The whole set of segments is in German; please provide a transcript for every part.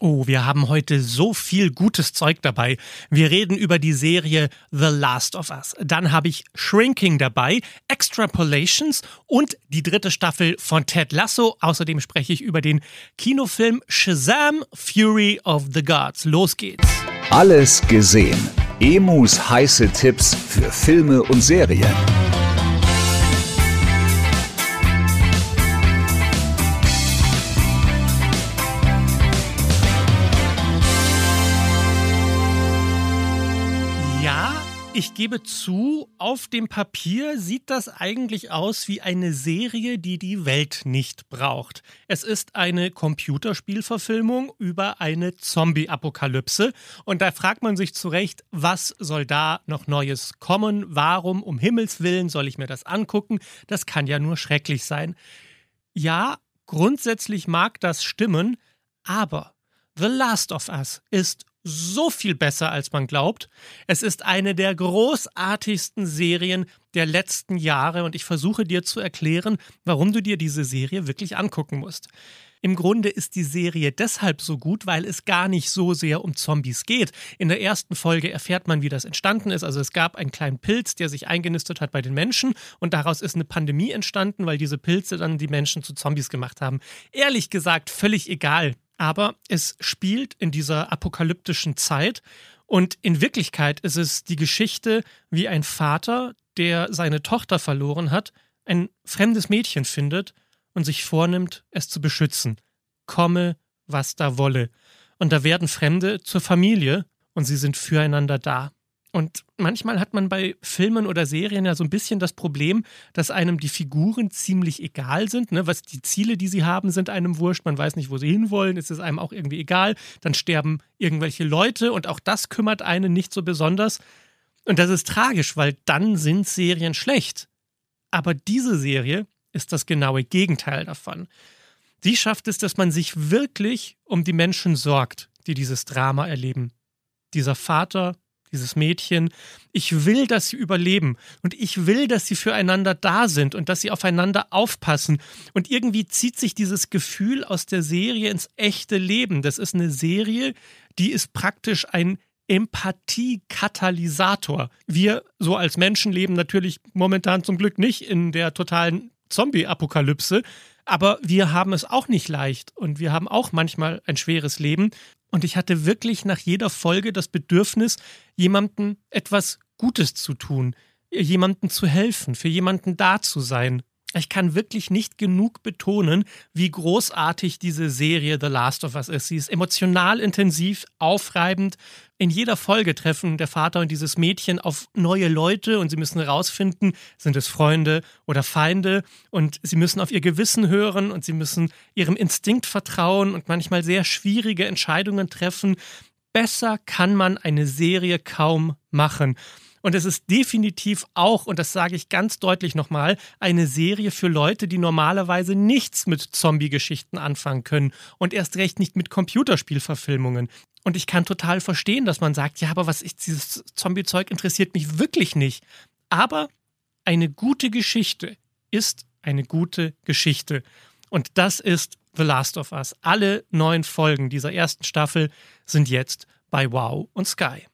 Oh, wir haben heute so viel gutes Zeug dabei. Wir reden über die Serie The Last of Us. Dann habe ich Shrinking dabei, Extrapolations und die dritte Staffel von Ted Lasso. Außerdem spreche ich über den Kinofilm Shazam Fury of the Gods. Los geht's. Alles gesehen. Emus heiße Tipps für Filme und Serien. Ich gebe zu, auf dem Papier sieht das eigentlich aus wie eine Serie, die die Welt nicht braucht. Es ist eine Computerspielverfilmung über eine Zombie-Apokalypse. Und da fragt man sich zu Recht, was soll da noch Neues kommen? Warum, um Himmels Willen, soll ich mir das angucken? Das kann ja nur schrecklich sein. Ja, grundsätzlich mag das stimmen, aber The Last of Us ist so viel besser, als man glaubt. Es ist eine der großartigsten Serien der letzten Jahre und ich versuche dir zu erklären, warum du dir diese Serie wirklich angucken musst. Im Grunde ist die Serie deshalb so gut, weil es gar nicht so sehr um Zombies geht. In der ersten Folge erfährt man, wie das entstanden ist. Also es gab einen kleinen Pilz, der sich eingenistet hat bei den Menschen und daraus ist eine Pandemie entstanden, weil diese Pilze dann die Menschen zu Zombies gemacht haben. Ehrlich gesagt, völlig egal, aber es spielt in dieser apokalyptischen Zeit und in Wirklichkeit ist es die Geschichte, wie ein Vater, der seine Tochter verloren hat, ein fremdes Mädchen findet und sich vornimmt, es zu beschützen. Komme, was da wolle. Und da werden Fremde zur Familie und sie sind füreinander da. Und manchmal hat man bei Filmen oder Serien ja so ein bisschen das Problem, dass einem die Figuren ziemlich egal sind. Ne? Was die Ziele, die sie haben, sind einem wurscht. Man weiß nicht, wo sie hinwollen. Es ist einem auch irgendwie egal. Dann sterben irgendwelche Leute und auch das kümmert einen nicht so besonders. Und das ist tragisch, weil dann sind Serien schlecht. Aber diese Serie ist das genaue Gegenteil davon. Sie schafft es, dass man sich wirklich um die Menschen sorgt, die dieses Drama erleben. Dieser Vater, dieses Mädchen. Ich will, dass sie überleben und ich will, dass sie füreinander da sind und dass sie aufeinander aufpassen. Und irgendwie zieht sich dieses Gefühl aus der Serie ins echte Leben. Das ist eine Serie, die ist praktisch ein Empathie-Katalysator. Wir so als Menschen leben natürlich momentan zum Glück nicht in der totalen Zombie-Apokalypse, aber wir haben es auch nicht leicht und wir haben auch manchmal ein schweres Leben. Und ich hatte wirklich nach jeder Folge das Bedürfnis, jemandem etwas Gutes zu tun, jemandem zu helfen, für jemanden da zu sein. Ich kann wirklich nicht genug betonen, wie großartig diese Serie The Last of Us ist. Sie ist emotional intensiv, aufreibend. In jeder Folge treffen der Vater und dieses Mädchen auf neue Leute und sie müssen herausfinden, sind es Freunde oder Feinde und sie müssen auf ihr Gewissen hören und sie müssen ihrem Instinkt vertrauen und manchmal sehr schwierige Entscheidungen treffen. Besser kann man eine Serie kaum machen. Und es ist definitiv auch, und das sage ich ganz deutlich nochmal, eine Serie für Leute, die normalerweise nichts mit Zombie-Geschichten anfangen können und erst recht nicht mit Computerspielverfilmungen. Und ich kann total verstehen, dass man sagt, ja, aber was ist dieses Zombie-Zeug interessiert mich wirklich nicht. Aber eine gute Geschichte ist eine gute Geschichte. Und das ist The Last of Us. Alle neun Folgen dieser ersten Staffel sind jetzt bei Wow und Sky.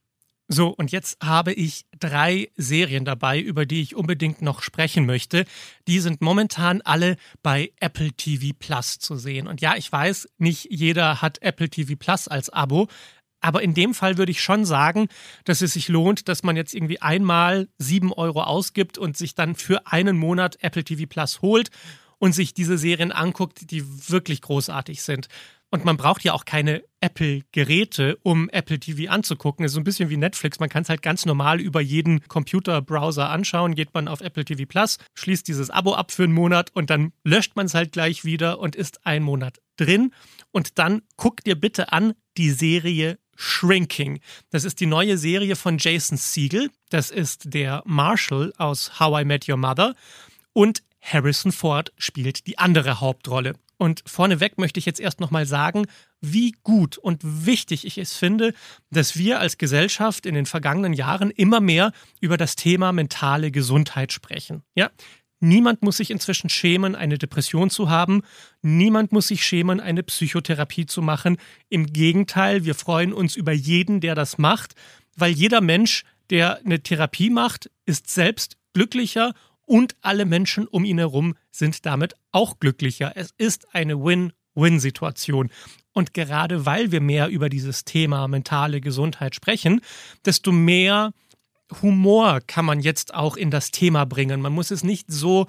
So, und jetzt habe ich drei Serien dabei, über die ich unbedingt noch sprechen möchte. Die sind momentan alle bei Apple TV Plus zu sehen. Und ja, ich weiß, nicht jeder hat Apple TV Plus als Abo. Aber in dem Fall würde ich schon sagen, dass es sich lohnt, dass man jetzt irgendwie einmal sieben Euro ausgibt und sich dann für einen Monat Apple TV Plus holt und sich diese Serien anguckt, die wirklich großartig sind. Und man braucht ja auch keine Apple-Geräte, um Apple TV anzugucken. Das ist so ein bisschen wie Netflix. Man kann es halt ganz normal über jeden Computerbrowser anschauen. Geht man auf Apple TV Plus, schließt dieses Abo ab für einen Monat und dann löscht man es halt gleich wieder und ist ein Monat drin. Und dann guck dir bitte an die Serie Shrinking. Das ist die neue Serie von Jason Siegel. Das ist der Marshall aus How I Met Your Mother. Und Harrison Ford spielt die andere Hauptrolle. Und vorneweg möchte ich jetzt erst nochmal sagen, wie gut und wichtig ich es finde, dass wir als Gesellschaft in den vergangenen Jahren immer mehr über das Thema mentale Gesundheit sprechen. Ja, Niemand muss sich inzwischen schämen, eine Depression zu haben. Niemand muss sich schämen, eine Psychotherapie zu machen. Im Gegenteil, wir freuen uns über jeden, der das macht, weil jeder Mensch, der eine Therapie macht, ist selbst glücklicher und alle Menschen um ihn herum sind damit auch glücklicher. Es ist eine Win-Win-Situation. Und gerade weil wir mehr über dieses Thema mentale Gesundheit sprechen, desto mehr Humor kann man jetzt auch in das Thema bringen. Man muss es nicht so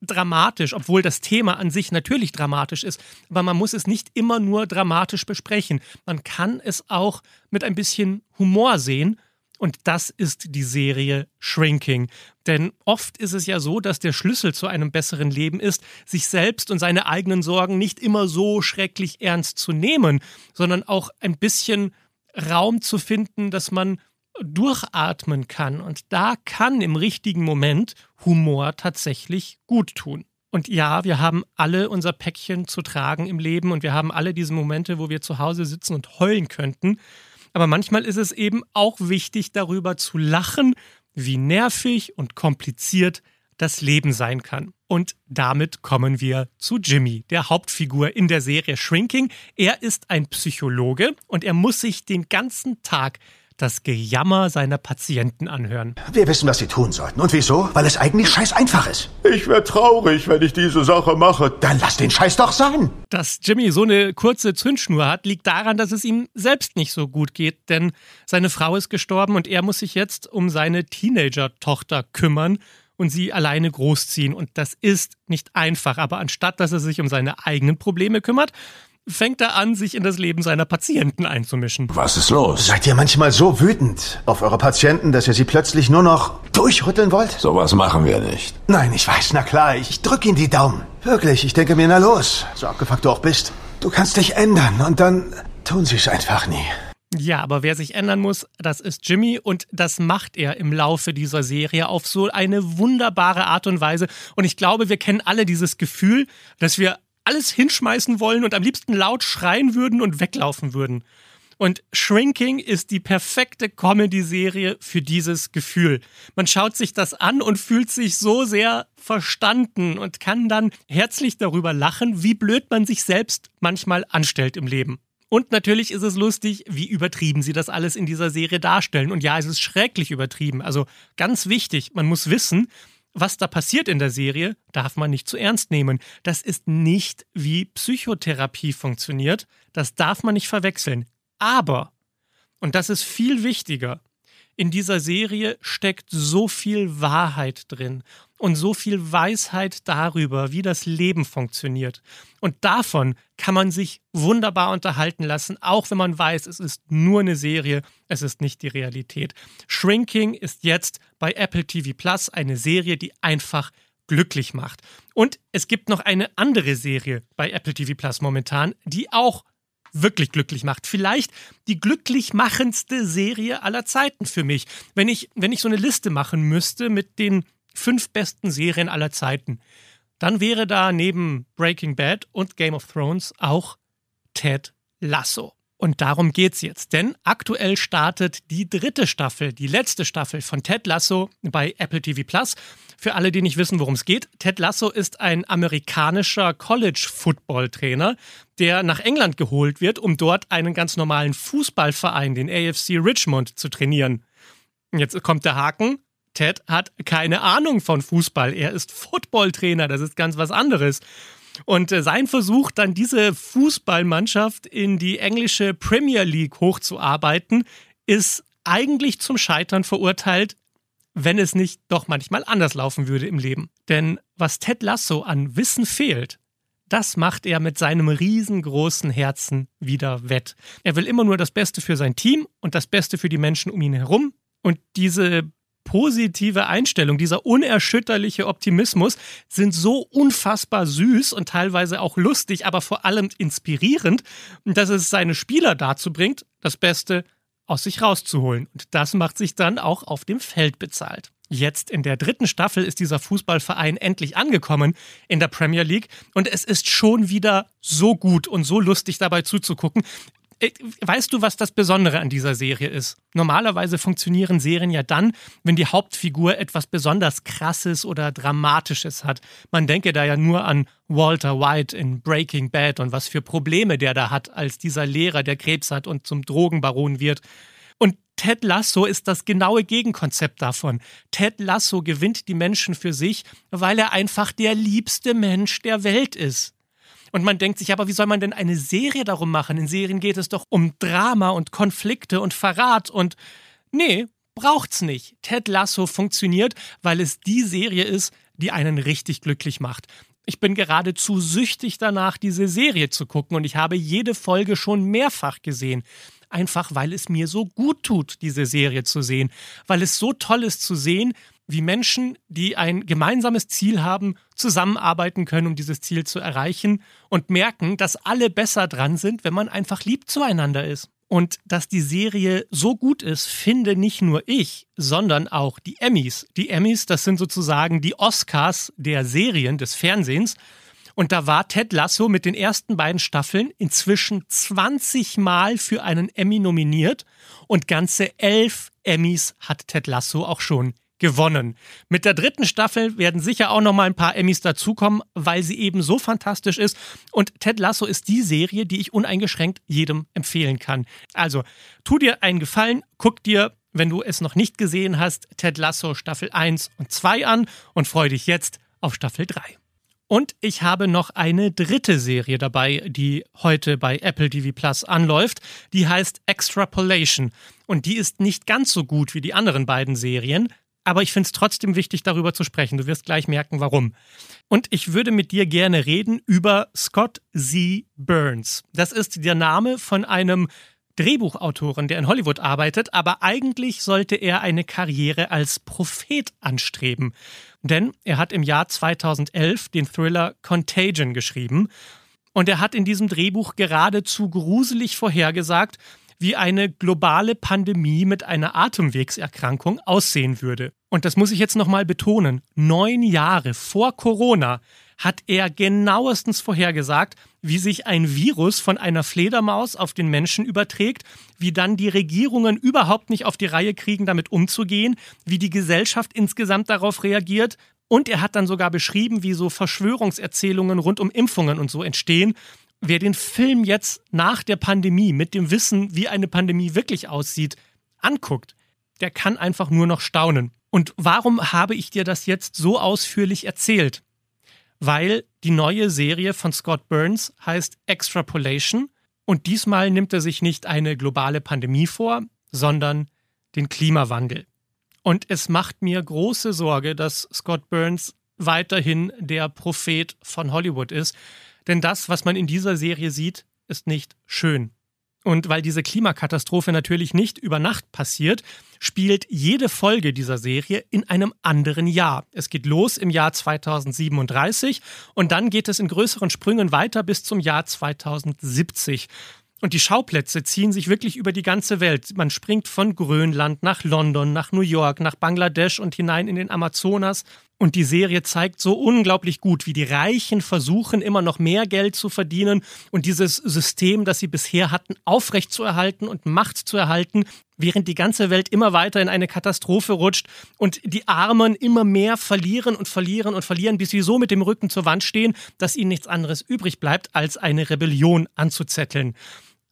dramatisch, obwohl das Thema an sich natürlich dramatisch ist, aber man muss es nicht immer nur dramatisch besprechen. Man kann es auch mit ein bisschen Humor sehen. Und das ist die Serie Shrinking. Denn oft ist es ja so, dass der Schlüssel zu einem besseren Leben ist, sich selbst und seine eigenen Sorgen nicht immer so schrecklich ernst zu nehmen, sondern auch ein bisschen Raum zu finden, dass man durchatmen kann. Und da kann im richtigen Moment Humor tatsächlich gut tun. Und ja, wir haben alle unser Päckchen zu tragen im Leben und wir haben alle diese Momente, wo wir zu Hause sitzen und heulen könnten. Aber manchmal ist es eben auch wichtig, darüber zu lachen, wie nervig und kompliziert das Leben sein kann. Und damit kommen wir zu Jimmy, der Hauptfigur in der Serie Shrinking. Er ist ein Psychologe und er muss sich den ganzen Tag das Gejammer seiner Patienten anhören. Wir wissen, was sie tun sollten. Und wieso? Weil es eigentlich scheiß einfach ist. Ich wäre traurig, wenn ich diese Sache mache. Dann lass den Scheiß doch sein. Dass Jimmy so eine kurze Zündschnur hat, liegt daran, dass es ihm selbst nicht so gut geht, denn seine Frau ist gestorben und er muss sich jetzt um seine Teenager-Tochter kümmern und sie alleine großziehen. Und das ist nicht einfach. Aber anstatt dass er sich um seine eigenen Probleme kümmert, fängt er an, sich in das Leben seiner Patienten einzumischen. Was ist los? Seid ihr manchmal so wütend auf eure Patienten, dass ihr sie plötzlich nur noch durchrütteln wollt? Sowas machen wir nicht. Nein, ich weiß, na klar, ich drück ihm die Daumen. Wirklich, ich denke mir, na los, so abgefuckt du auch bist. Du kannst dich ändern und dann tun sie es einfach nie. Ja, aber wer sich ändern muss, das ist Jimmy und das macht er im Laufe dieser Serie auf so eine wunderbare Art und Weise. Und ich glaube, wir kennen alle dieses Gefühl, dass wir alles hinschmeißen wollen und am liebsten laut schreien würden und weglaufen würden. Und Shrinking ist die perfekte Comedy-Serie für dieses Gefühl. Man schaut sich das an und fühlt sich so sehr verstanden und kann dann herzlich darüber lachen, wie blöd man sich selbst manchmal anstellt im Leben. Und natürlich ist es lustig, wie übertrieben sie das alles in dieser Serie darstellen. Und ja, es ist schrecklich übertrieben. Also ganz wichtig, man muss wissen, was da passiert in der Serie, darf man nicht zu ernst nehmen. Das ist nicht wie Psychotherapie funktioniert. Das darf man nicht verwechseln. Aber, und das ist viel wichtiger, in dieser Serie steckt so viel Wahrheit drin und so viel Weisheit darüber, wie das Leben funktioniert. Und davon kann man sich wunderbar unterhalten lassen, auch wenn man weiß, es ist nur eine Serie, es ist nicht die Realität. Shrinking ist jetzt bei Apple TV Plus eine Serie, die einfach glücklich macht. Und es gibt noch eine andere Serie bei Apple TV Plus momentan, die auch wirklich glücklich macht. Vielleicht die glücklich machendste Serie aller Zeiten für mich. Wenn ich, wenn ich so eine Liste machen müsste mit den fünf besten Serien aller Zeiten, dann wäre da neben Breaking Bad und Game of Thrones auch Ted Lasso. Und darum geht's jetzt, denn aktuell startet die dritte Staffel, die letzte Staffel von Ted Lasso bei Apple TV Plus. Für alle, die nicht wissen, worum es geht, Ted Lasso ist ein amerikanischer College-Football-Trainer, der nach England geholt wird, um dort einen ganz normalen Fußballverein, den AFC Richmond, zu trainieren. Jetzt kommt der Haken. Ted hat keine Ahnung von Fußball. Er ist Footballtrainer, das ist ganz was anderes. Und äh, sein Versuch, dann diese Fußballmannschaft in die englische Premier League hochzuarbeiten, ist eigentlich zum Scheitern verurteilt, wenn es nicht doch manchmal anders laufen würde im Leben. Denn was Ted Lasso an Wissen fehlt, das macht er mit seinem riesengroßen Herzen wieder wett. Er will immer nur das Beste für sein Team und das Beste für die Menschen um ihn herum. Und diese positive Einstellung, dieser unerschütterliche Optimismus sind so unfassbar süß und teilweise auch lustig, aber vor allem inspirierend, dass es seine Spieler dazu bringt, das Beste aus sich rauszuholen. Und das macht sich dann auch auf dem Feld bezahlt. Jetzt in der dritten Staffel ist dieser Fußballverein endlich angekommen in der Premier League und es ist schon wieder so gut und so lustig dabei zuzugucken. Äh, weißt du, was das Besondere an dieser Serie ist? Normalerweise funktionieren Serien ja dann, wenn die Hauptfigur etwas besonders Krasses oder Dramatisches hat. Man denke da ja nur an Walter White in Breaking Bad und was für Probleme der da hat, als dieser Lehrer, der Krebs hat und zum Drogenbaron wird. Und Ted Lasso ist das genaue Gegenkonzept davon. Ted Lasso gewinnt die Menschen für sich, weil er einfach der liebste Mensch der Welt ist. Und man denkt sich, aber wie soll man denn eine Serie darum machen? In Serien geht es doch um Drama und Konflikte und Verrat und nee, braucht's nicht. Ted Lasso funktioniert, weil es die Serie ist, die einen richtig glücklich macht. Ich bin geradezu süchtig danach, diese Serie zu gucken und ich habe jede Folge schon mehrfach gesehen einfach weil es mir so gut tut, diese Serie zu sehen, weil es so toll ist zu sehen, wie Menschen, die ein gemeinsames Ziel haben, zusammenarbeiten können, um dieses Ziel zu erreichen und merken, dass alle besser dran sind, wenn man einfach lieb zueinander ist. Und dass die Serie so gut ist, finde nicht nur ich, sondern auch die Emmys. Die Emmys, das sind sozusagen die Oscars der Serien, des Fernsehens. Und da war Ted Lasso mit den ersten beiden Staffeln inzwischen 20 Mal für einen Emmy nominiert und ganze elf Emmys hat Ted Lasso auch schon gewonnen. Mit der dritten Staffel werden sicher auch noch mal ein paar Emmys dazukommen, weil sie eben so fantastisch ist. Und Ted Lasso ist die Serie, die ich uneingeschränkt jedem empfehlen kann. Also, tu dir einen Gefallen, guck dir, wenn du es noch nicht gesehen hast, Ted Lasso Staffel 1 und 2 an und freu dich jetzt auf Staffel 3. Und ich habe noch eine dritte Serie dabei, die heute bei Apple TV Plus anläuft. Die heißt Extrapolation. Und die ist nicht ganz so gut wie die anderen beiden Serien, aber ich finde es trotzdem wichtig, darüber zu sprechen. Du wirst gleich merken, warum. Und ich würde mit dir gerne reden über Scott Z. Burns. Das ist der Name von einem Drehbuchautoren, der in Hollywood arbeitet, aber eigentlich sollte er eine Karriere als Prophet anstreben. Denn er hat im Jahr 2011 den Thriller Contagion geschrieben und er hat in diesem Drehbuch geradezu gruselig vorhergesagt, wie eine globale Pandemie mit einer Atemwegserkrankung aussehen würde. Und das muss ich jetzt nochmal betonen. Neun Jahre vor Corona hat er genauestens vorhergesagt, wie sich ein Virus von einer Fledermaus auf den Menschen überträgt, wie dann die Regierungen überhaupt nicht auf die Reihe kriegen, damit umzugehen, wie die Gesellschaft insgesamt darauf reagiert. Und er hat dann sogar beschrieben, wie so Verschwörungserzählungen rund um Impfungen und so entstehen. Wer den Film jetzt nach der Pandemie mit dem Wissen, wie eine Pandemie wirklich aussieht, anguckt, der kann einfach nur noch staunen. Und warum habe ich dir das jetzt so ausführlich erzählt? weil die neue Serie von Scott Burns heißt Extrapolation und diesmal nimmt er sich nicht eine globale Pandemie vor, sondern den Klimawandel. Und es macht mir große Sorge, dass Scott Burns weiterhin der Prophet von Hollywood ist, denn das, was man in dieser Serie sieht, ist nicht schön. Und weil diese Klimakatastrophe natürlich nicht über Nacht passiert, spielt jede Folge dieser Serie in einem anderen Jahr. Es geht los im Jahr 2037 und dann geht es in größeren Sprüngen weiter bis zum Jahr 2070. Und die Schauplätze ziehen sich wirklich über die ganze Welt. Man springt von Grönland nach London, nach New York, nach Bangladesch und hinein in den Amazonas. Und die Serie zeigt so unglaublich gut, wie die Reichen versuchen, immer noch mehr Geld zu verdienen und dieses System, das sie bisher hatten, aufrechtzuerhalten und Macht zu erhalten, während die ganze Welt immer weiter in eine Katastrophe rutscht und die Armen immer mehr verlieren und verlieren und verlieren, bis sie so mit dem Rücken zur Wand stehen, dass ihnen nichts anderes übrig bleibt, als eine Rebellion anzuzetteln.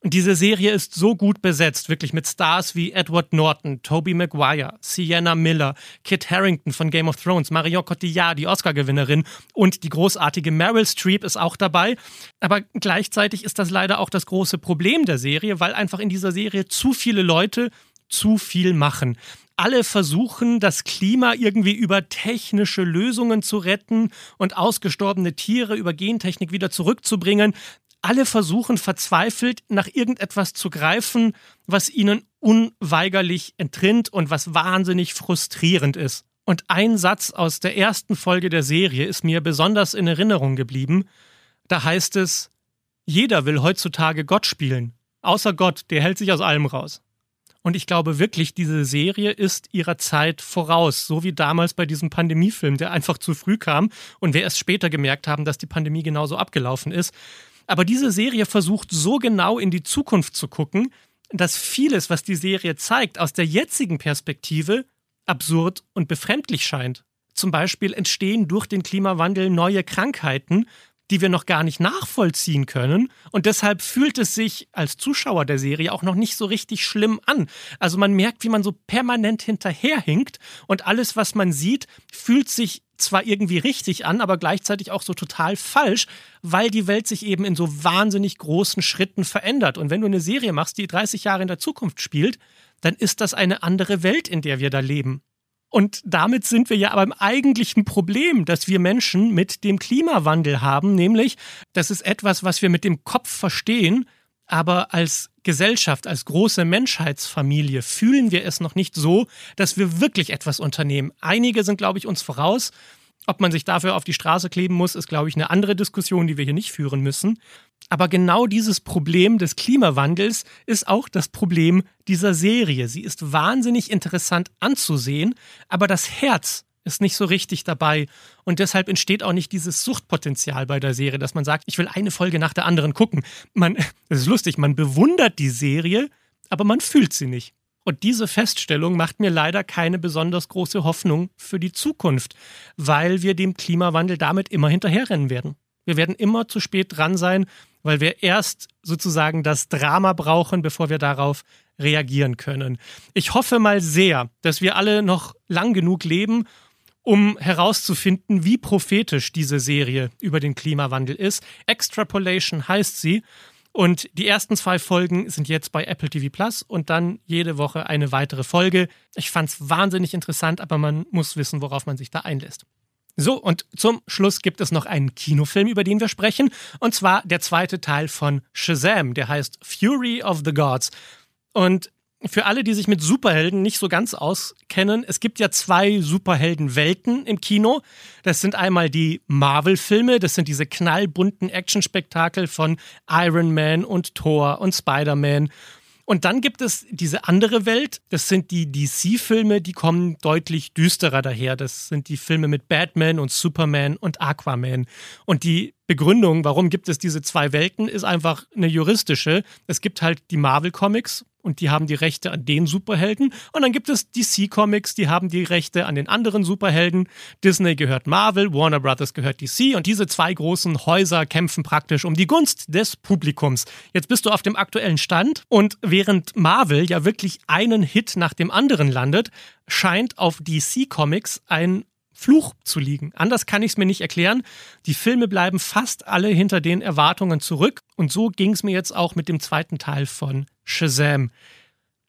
Diese Serie ist so gut besetzt, wirklich mit Stars wie Edward Norton, Tobey Maguire, Sienna Miller, Kit Harrington von Game of Thrones, Marion Cotillard, die Oscar-Gewinnerin und die großartige Meryl Streep ist auch dabei. Aber gleichzeitig ist das leider auch das große Problem der Serie, weil einfach in dieser Serie zu viele Leute zu viel machen alle versuchen, das Klima irgendwie über technische Lösungen zu retten und ausgestorbene Tiere über Gentechnik wieder zurückzubringen alle versuchen verzweifelt nach irgendetwas zu greifen, was ihnen unweigerlich entrinnt und was wahnsinnig frustrierend ist. Und ein Satz aus der ersten Folge der Serie ist mir besonders in Erinnerung geblieben. Da heißt es, jeder will heutzutage Gott spielen, außer Gott, der hält sich aus allem raus. Und ich glaube wirklich, diese Serie ist ihrer Zeit voraus, so wie damals bei diesem Pandemiefilm, der einfach zu früh kam und wir erst später gemerkt haben, dass die Pandemie genauso abgelaufen ist. Aber diese Serie versucht so genau in die Zukunft zu gucken, dass vieles, was die Serie zeigt, aus der jetzigen Perspektive absurd und befremdlich scheint. Zum Beispiel entstehen durch den Klimawandel neue Krankheiten, die wir noch gar nicht nachvollziehen können. Und deshalb fühlt es sich als Zuschauer der Serie auch noch nicht so richtig schlimm an. Also man merkt, wie man so permanent hinterherhinkt und alles, was man sieht, fühlt sich zwar irgendwie richtig an, aber gleichzeitig auch so total falsch, weil die Welt sich eben in so wahnsinnig großen Schritten verändert. Und wenn du eine Serie machst, die 30 Jahre in der Zukunft spielt, dann ist das eine andere Welt, in der wir da leben. Und damit sind wir ja beim eigentlichen Problem, das wir Menschen mit dem Klimawandel haben, nämlich, das ist etwas, was wir mit dem Kopf verstehen, aber als Gesellschaft, als große Menschheitsfamilie fühlen wir es noch nicht so, dass wir wirklich etwas unternehmen. Einige sind, glaube ich, uns voraus. Ob man sich dafür auf die Straße kleben muss, ist, glaube ich, eine andere Diskussion, die wir hier nicht führen müssen. Aber genau dieses Problem des Klimawandels ist auch das Problem dieser Serie. Sie ist wahnsinnig interessant anzusehen, aber das Herz ist nicht so richtig dabei. Und deshalb entsteht auch nicht dieses Suchtpotenzial bei der Serie, dass man sagt, ich will eine Folge nach der anderen gucken. Man, das ist lustig, man bewundert die Serie, aber man fühlt sie nicht. Und diese Feststellung macht mir leider keine besonders große Hoffnung für die Zukunft, weil wir dem Klimawandel damit immer hinterherrennen werden. Wir werden immer zu spät dran sein, weil wir erst sozusagen das Drama brauchen, bevor wir darauf reagieren können. Ich hoffe mal sehr, dass wir alle noch lang genug leben, um herauszufinden, wie prophetisch diese Serie über den Klimawandel ist. Extrapolation heißt sie. Und die ersten zwei Folgen sind jetzt bei Apple TV Plus und dann jede Woche eine weitere Folge. Ich fand es wahnsinnig interessant, aber man muss wissen, worauf man sich da einlässt. So, und zum Schluss gibt es noch einen Kinofilm, über den wir sprechen, und zwar der zweite Teil von Shazam, der heißt Fury of the Gods. Und für alle, die sich mit Superhelden nicht so ganz auskennen, es gibt ja zwei Superheldenwelten im Kino. Das sind einmal die Marvel-Filme, das sind diese knallbunten Actionspektakel von Iron Man und Thor und Spider-Man. Und dann gibt es diese andere Welt, das sind die DC-Filme, die kommen deutlich düsterer daher. Das sind die Filme mit Batman und Superman und Aquaman. Und die Begründung, warum gibt es diese zwei Welten, ist einfach eine juristische. Es gibt halt die Marvel-Comics und die haben die Rechte an den Superhelden. Und dann gibt es DC Comics, die haben die Rechte an den anderen Superhelden. Disney gehört Marvel, Warner Brothers gehört DC und diese zwei großen Häuser kämpfen praktisch um die Gunst des Publikums. Jetzt bist du auf dem aktuellen Stand und während Marvel ja wirklich einen Hit nach dem anderen landet, scheint auf DC Comics ein Fluch zu liegen. Anders kann ich es mir nicht erklären. Die Filme bleiben fast alle hinter den Erwartungen zurück. Und so ging es mir jetzt auch mit dem zweiten Teil von Shazam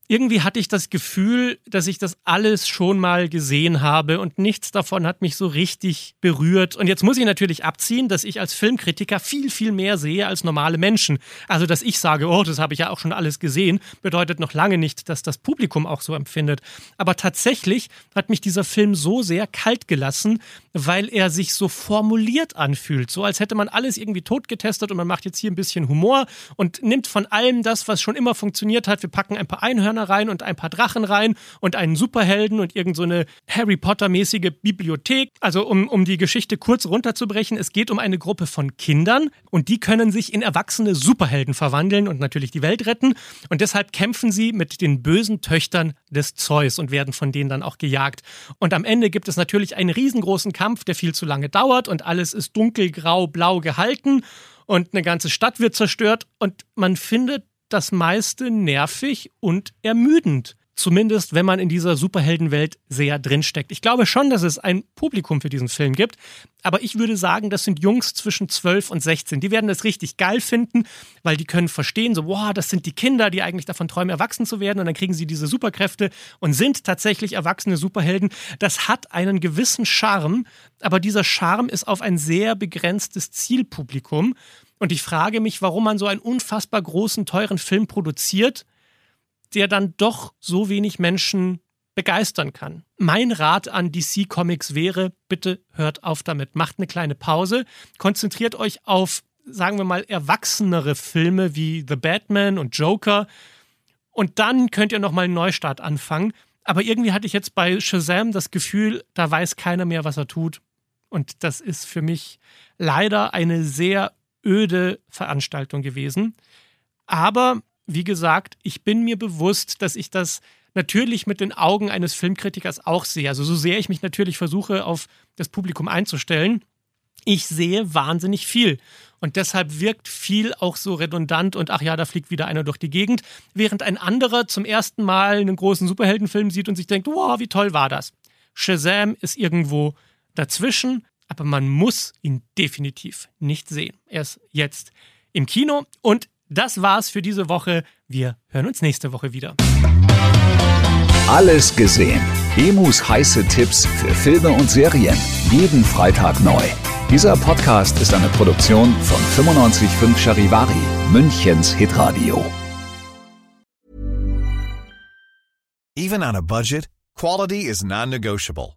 irgendwie hatte ich das Gefühl, dass ich das alles schon mal gesehen habe und nichts davon hat mich so richtig berührt. Und jetzt muss ich natürlich abziehen, dass ich als Filmkritiker viel, viel mehr sehe als normale Menschen. Also, dass ich sage, oh, das habe ich ja auch schon alles gesehen, bedeutet noch lange nicht, dass das Publikum auch so empfindet. Aber tatsächlich hat mich dieser Film so sehr kalt gelassen, weil er sich so formuliert anfühlt. So als hätte man alles irgendwie totgetestet und man macht jetzt hier ein bisschen Humor und nimmt von allem das, was schon immer funktioniert hat. Wir packen ein paar Einhörner Hörner rein und ein paar Drachen rein und einen Superhelden und irgend so Harry Potter-mäßige Bibliothek. Also um, um die Geschichte kurz runterzubrechen, es geht um eine Gruppe von Kindern und die können sich in erwachsene Superhelden verwandeln und natürlich die Welt retten. Und deshalb kämpfen sie mit den bösen Töchtern des Zeus und werden von denen dann auch gejagt. Und am Ende gibt es natürlich einen riesengroßen Kampf, der viel zu lange dauert und alles ist dunkelgrau, blau gehalten und eine ganze Stadt wird zerstört und man findet das meiste nervig und ermüdend. Zumindest, wenn man in dieser Superheldenwelt sehr drinsteckt. Ich glaube schon, dass es ein Publikum für diesen Film gibt. Aber ich würde sagen, das sind Jungs zwischen 12 und 16. Die werden das richtig geil finden, weil die können verstehen, so, wow, das sind die Kinder, die eigentlich davon träumen, erwachsen zu werden. Und dann kriegen sie diese Superkräfte und sind tatsächlich erwachsene Superhelden. Das hat einen gewissen Charme. Aber dieser Charme ist auf ein sehr begrenztes Zielpublikum. Und ich frage mich, warum man so einen unfassbar großen, teuren Film produziert, der dann doch so wenig Menschen begeistern kann. Mein Rat an DC Comics wäre, bitte hört auf damit, macht eine kleine Pause, konzentriert euch auf, sagen wir mal, erwachsenere Filme wie The Batman und Joker Und dann könnt ihr nochmal einen Neustart anfangen. Aber irgendwie hatte ich jetzt bei Shazam das Gefühl, da weiß keiner mehr, was er tut. Und das ist für mich leider eine sehr öde Veranstaltung gewesen. Aber wie gesagt, ich bin mir bewusst, dass ich das natürlich mit den Augen eines Filmkritikers auch sehe. Also so sehr ich mich natürlich versuche, auf das Publikum einzustellen, ich sehe wahnsinnig viel. Und deshalb wirkt viel auch so redundant und ach ja, da fliegt wieder einer durch die Gegend, während ein anderer zum ersten Mal einen großen Superheldenfilm sieht und sich denkt, wow, wie toll war das. Shazam ist irgendwo dazwischen, aber man muss ihn definitiv nicht sehen. Er ist jetzt im Kino und das war's für diese Woche. Wir hören uns nächste Woche wieder. Alles gesehen. Emus heiße Tipps für Filme und Serien. Jeden Freitag neu. Dieser Podcast ist eine Produktion von 955 Charivari, Münchens Hitradio. Even on a budget, quality is non-negotiable.